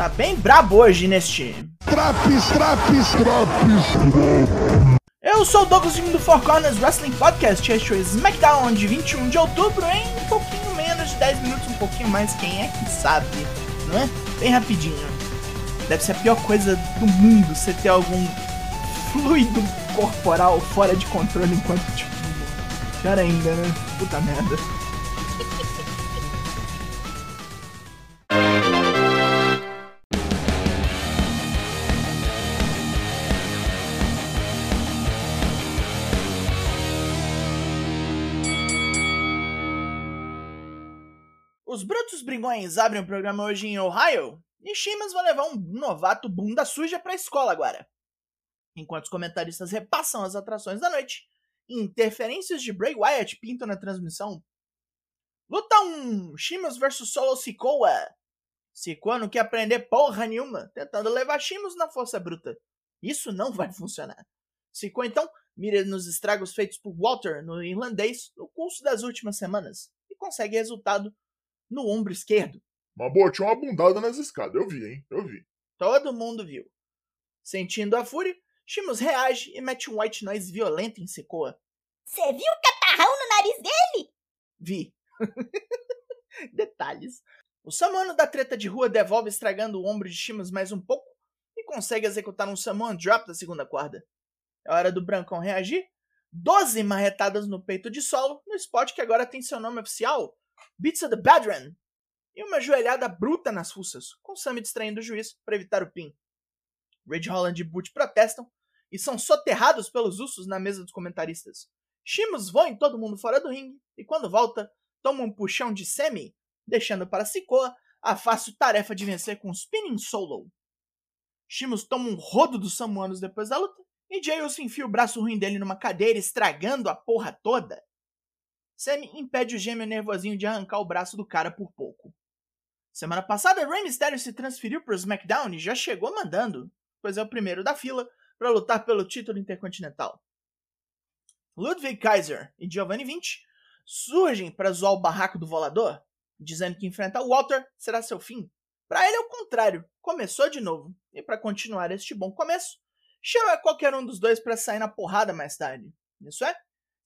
Tá bem brabo hoje neste. Traps, traps, traps. Eu sou o Douglas do Four Corners Wrestling Podcast. Este é o SmackDown de 21 de outubro em um pouquinho menos de 10 minutos, um pouquinho mais, quem é que sabe, não é? Bem rapidinho. Deve ser a pior coisa do mundo você ter algum fluido corporal fora de controle enquanto tipo. Pior ainda, né? Puta merda. Os Brutos Brigões abrem o programa hoje em Ohio e Shimas vai levar um novato bunda suja pra escola agora. Enquanto os comentaristas repassam as atrações da noite, interferências de Bray Wyatt pintam na transmissão. Luta 1: Shimas vs Solo Sikoa. Sikoa não quer aprender porra nenhuma, tentando levar Shimas na força bruta. Isso não vai funcionar. Sikoa então mira nos estragos feitos por Walter no irlandês no curso das últimas semanas e consegue resultado no ombro esquerdo. Mas boa, tinha uma bundada nas escadas, eu vi, hein? Eu vi. Todo mundo viu. Sentindo a fúria, Shimus reage e mete um white noise violento em Secoa. Você viu o catarrão no nariz dele? Vi. Detalhes. O Samuano da treta de rua devolve estragando o ombro de Shimus mais um pouco e consegue executar um Samuan Drop da segunda corda. É hora do Brancão reagir. Doze marretadas no peito de solo, no spot que agora tem seu nome oficial, Of the Badran. E uma joelhada bruta nas fuças, com Sammy distraindo o juiz para evitar o pin. Ridge Holland e Boot protestam e são soterrados pelos ursos na mesa dos comentaristas. Shimus voa em todo mundo fora do ringue e quando volta, toma um puxão de Sammy, deixando para Sikoa a fácil tarefa de vencer com um spinning solo. Shimus toma um rodo dos samuanos depois da luta e Jay Uso enfia o braço ruim dele numa cadeira, estragando a porra toda. Sammy impede o gêmeo nervosinho de arrancar o braço do cara por pouco. Semana passada, Rey Mysterio se transferiu para o SmackDown e já chegou mandando, pois é o primeiro da fila para lutar pelo título intercontinental. Ludwig Kaiser e Giovanni Vinci surgem para zoar o barraco do volador, dizendo que enfrentar Walter será seu fim. Para ele é o contrário, começou de novo, e para continuar este bom começo, chama qualquer um dos dois para sair na porrada mais tarde. Isso é,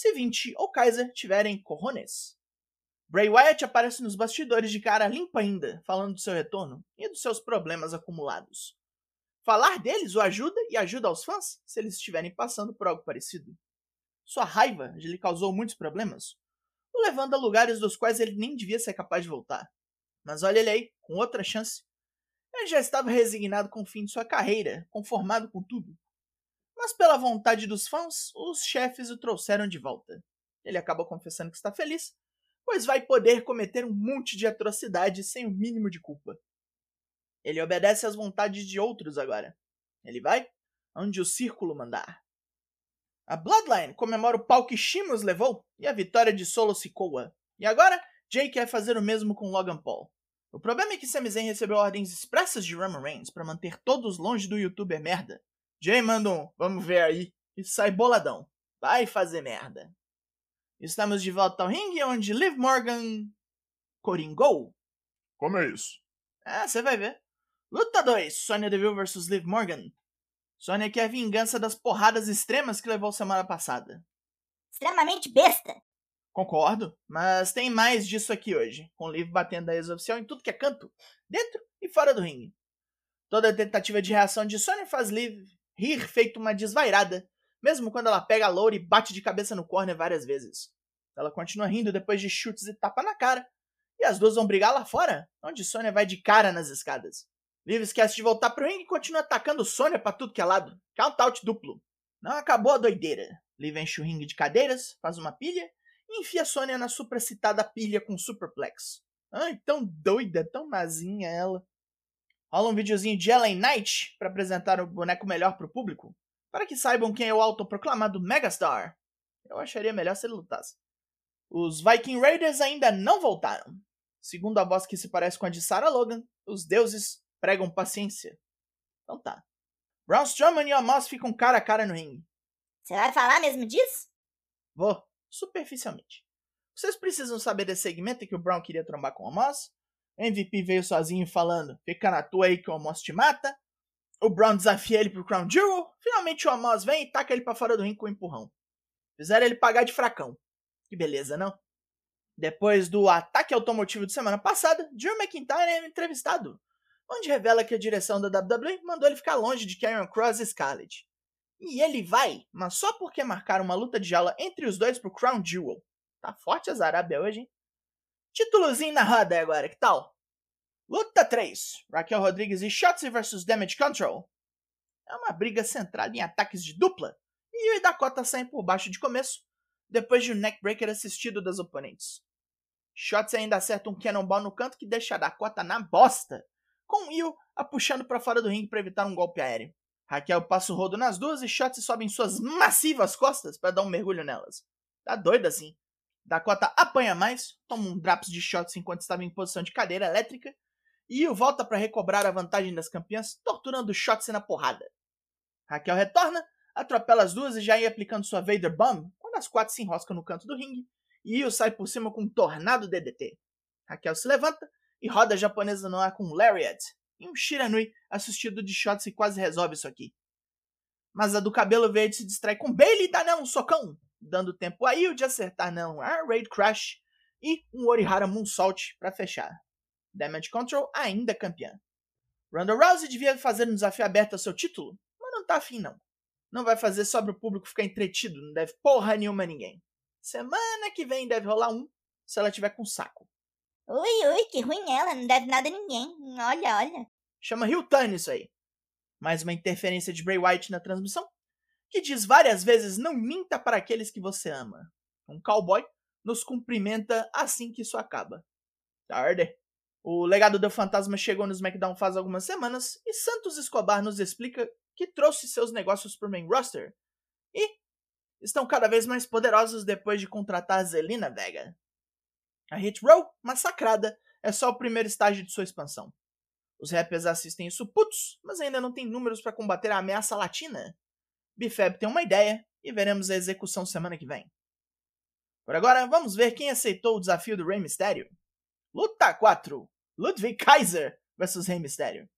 se Vinci ou Kaiser tiverem corrones. Bray Wyatt aparece nos bastidores de cara limpa ainda, falando do seu retorno e dos seus problemas acumulados. Falar deles o ajuda e ajuda aos fãs se eles estiverem passando por algo parecido. Sua raiva lhe causou muitos problemas, o levando a lugares dos quais ele nem devia ser capaz de voltar. Mas olha ele aí, com outra chance. Ele já estava resignado com o fim de sua carreira, conformado com tudo. Mas pela vontade dos fãs, os chefes o trouxeram de volta. Ele acaba confessando que está feliz, pois vai poder cometer um monte de atrocidades sem o mínimo de culpa. Ele obedece às vontades de outros agora. Ele vai onde o círculo mandar. A Bloodline comemora o pau que Shimus levou e a vitória de Solo Sikoa. E agora, Jay quer fazer o mesmo com Logan Paul. O problema é que Sami Zayn recebeu ordens expressas de Roman Reigns para manter todos longe do youtuber merda. Jay manda um, vamos ver aí, e sai boladão. Vai fazer merda. Estamos de volta ao ringue onde Liv Morgan coringou. Como é isso? Ah, você vai ver. Luta 2, Sonya Deville vs Liv Morgan. Sonya quer vingança das porradas extremas que levou semana passada. Extremamente besta. Concordo, mas tem mais disso aqui hoje, com Liv batendo a ex-oficial em tudo que é canto, dentro e fora do ringue. Toda tentativa de reação de Sonya faz Liv rir feito uma desvairada, mesmo quando ela pega a Loura e bate de cabeça no corner várias vezes. Ela continua rindo depois de chutes e tapa na cara, e as duas vão brigar lá fora, onde Sonya vai de cara nas escadas. Liv esquece de voltar pro ringue e continua atacando Sonya pra tudo que é lado. Count out duplo. Não acabou a doideira. Liv enche o ringue de cadeiras, faz uma pilha e enfia Sonya na supracitada pilha com superplex. Ai, tão doida, tão mazinha ela. Rola um videozinho de Ellen Knight para apresentar o boneco melhor pro público, para que saibam quem é o autoproclamado Megastar. Eu acharia melhor se ele lutasse. Os Viking Raiders ainda não voltaram. Segundo a voz que se parece com a de Sarah Logan, os deuses pregam paciência. Então tá. Braun Strowman e Amos ficam cara a cara no ringue. Você vai falar mesmo disso? Vou, superficialmente. Vocês precisam saber desse segmento em que o Brown queria trombar com o Amos? O MVP veio sozinho falando: fica na tua aí que o Amos te mata. O Brown desafia ele pro Crown Jewel. Finalmente o Amos vem e taca ele pra fora do ringue com um empurrão. Fizeram ele pagar de fracão. Que beleza, não? Depois do ataque automotivo de semana passada, Drew McIntyre é entrevistado, onde revela que a direção da WWE mandou ele ficar longe de Karrion Cross e Scarlett. E ele vai, mas só porque marcaram uma luta de jaula entre os dois pro Crown Jewel. Tá forte as Arábia hoje, hein? Títulozinho na roda agora, que tal? Luta 3: Raquel Rodrigues e Shotzi vs Damage Control. É uma briga centrada em ataques de dupla, e o Dakota saem por baixo de começo, depois de um neckbreaker assistido das oponentes. Shotzi ainda acerta um cannonball no canto que deixa a Dakota na bosta, com Io a puxando para fora do ringue para evitar um golpe aéreo. Raquel passa o rodo nas duas e Shotzi sobe em suas massivas costas para dar um mergulho nelas. Tá doida assim. Dakota apanha mais, toma um drops de shots enquanto estava em posição de cadeira elétrica, e Io volta para recobrar a vantagem das campeãs, torturando Shotzi na porrada. Raquel retorna, atropela as duas e já ia aplicando sua Vader Bomb, quando as quatro se enroscam no canto do ringue e Io sai por cima com um tornado DDT. Raquel se levanta e roda a japonesa no ar com um Lariat. E um Shiranui assistido de shots e quase resolve isso aqui. Mas a do cabelo verde se distrai com Bailey e dá nela um socão, dando tempo a Io de acertar um Air Raid Crash e um Orihara Moonsault para fechar. Damage Control ainda campeã. Ronda Rousey devia fazer um desafio aberto ao seu título, mas não tá afim não. Não vai fazer só para o público ficar entretido, não deve porra nenhuma a ninguém. Semana que vem deve rolar um, se ela tiver com saco. Ui, ui, que ruim ela, não deve nada a ninguém. Olha, olha. Chama Hilton isso aí. Mais uma interferência de Bray Wyatt na transmissão, que diz várias vezes não minta para aqueles que você ama. Um cowboy nos cumprimenta assim que isso acaba. Tarde. O legado do fantasma chegou no SmackDown faz algumas semanas e Santos Escobar nos explica que trouxe seus negócios para o main roster e estão cada vez mais poderosos depois de contratar Zelina Vega. A Hit Row, massacrada, é só o primeiro estágio de sua expansão. Os rappers assistem isso putos, mas ainda não tem números para combater a ameaça latina. Bifeb tem uma ideia e veremos a execução semana que vem. Por agora, vamos ver quem aceitou o desafio do Rey Mysterio. Luta 4: Ludwig Kaiser vs Rey Mysterio.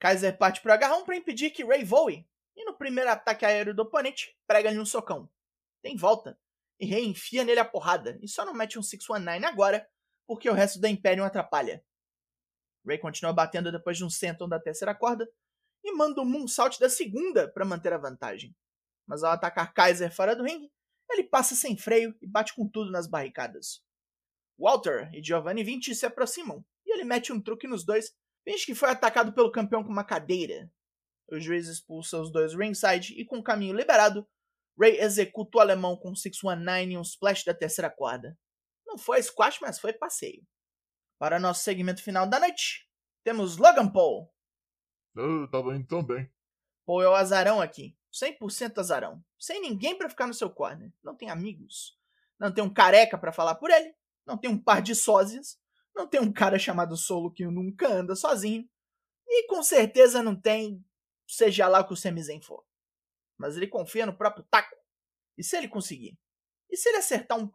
Kaiser parte pro agarrão para impedir que Rey voe, e no primeiro ataque aéreo do oponente, prega-lhe um socão tem volta. E Rei enfia nele a porrada, e só não mete um 619 agora, porque o resto da Imperium atrapalha. Ray continua batendo depois de um senton da terceira corda, e manda um moonsault da segunda para manter a vantagem. Mas ao atacar Kaiser fora do ringue, ele passa sem freio e bate com tudo nas barricadas. Walter e Giovanni Vinci se aproximam, e ele mete um truque nos dois, finge que foi atacado pelo campeão com uma cadeira. O juiz expulsa os dois ringside e com o caminho liberado, Ray executa o alemão com um 619 e um splash da terceira corda. Não foi squash, mas foi passeio. Para nosso segmento final da noite, temos Logan Paul. Eu tava indo tão bem. Paul é o azarão aqui. 100% azarão. Sem ninguém para ficar no seu corner. Não tem amigos. Não tem um careca para falar por ele. Não tem um par de sósias. Não tem um cara chamado Solo que nunca anda sozinho. E com certeza não tem, seja lá o que o Semizen for mas ele confia no próprio taco. E se ele conseguir? E se ele acertar um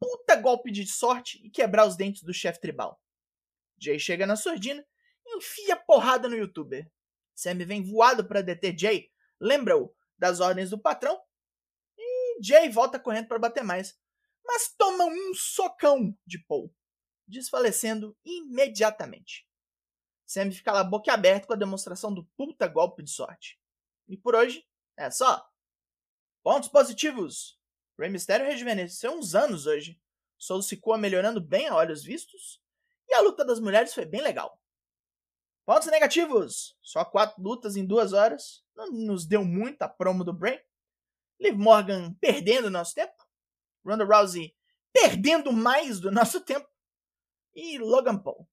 puta golpe de sorte e quebrar os dentes do chefe tribal? Jay chega na surdina e enfia porrada no youtuber. Sam vem voado para deter Jay, lembra-o das ordens do patrão, e Jay volta correndo para bater mais, mas toma um socão de Paul, desfalecendo imediatamente. Sam fica lá boca aberta com a demonstração do puta golpe de sorte. E por hoje é só. Pontos positivos. Rey Mysterio rejuvenesceu uns anos hoje. Solo Sikoa melhorando bem a olhos vistos. E a luta das mulheres foi bem legal. Pontos negativos. Só quatro lutas em duas horas. Não nos deu muito a promo do Bray. Liv Morgan perdendo nosso tempo. Ronda Rousey perdendo mais do nosso tempo. E Logan Paul.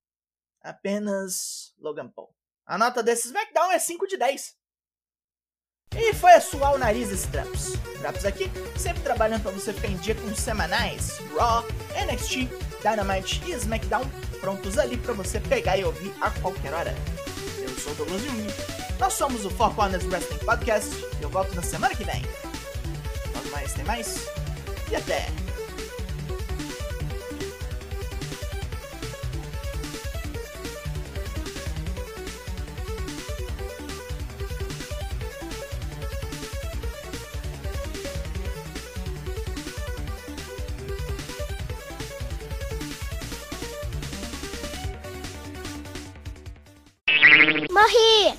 Apenas Logan Paul. A nota desse SmackDown é 5 de 10. E foi a suar o nariz esse Traps. Traps aqui, sempre trabalhando para você ficar em dia com os semanais Raw, NXT, Dynamite e SmackDown, prontos ali para você pegar e ouvir a qualquer hora. Eu sou o Douglas Jung, nós somos o Four Corners Wrestling Podcast e eu volto na semana que vem. Logo mais, tem mais e até! 魔气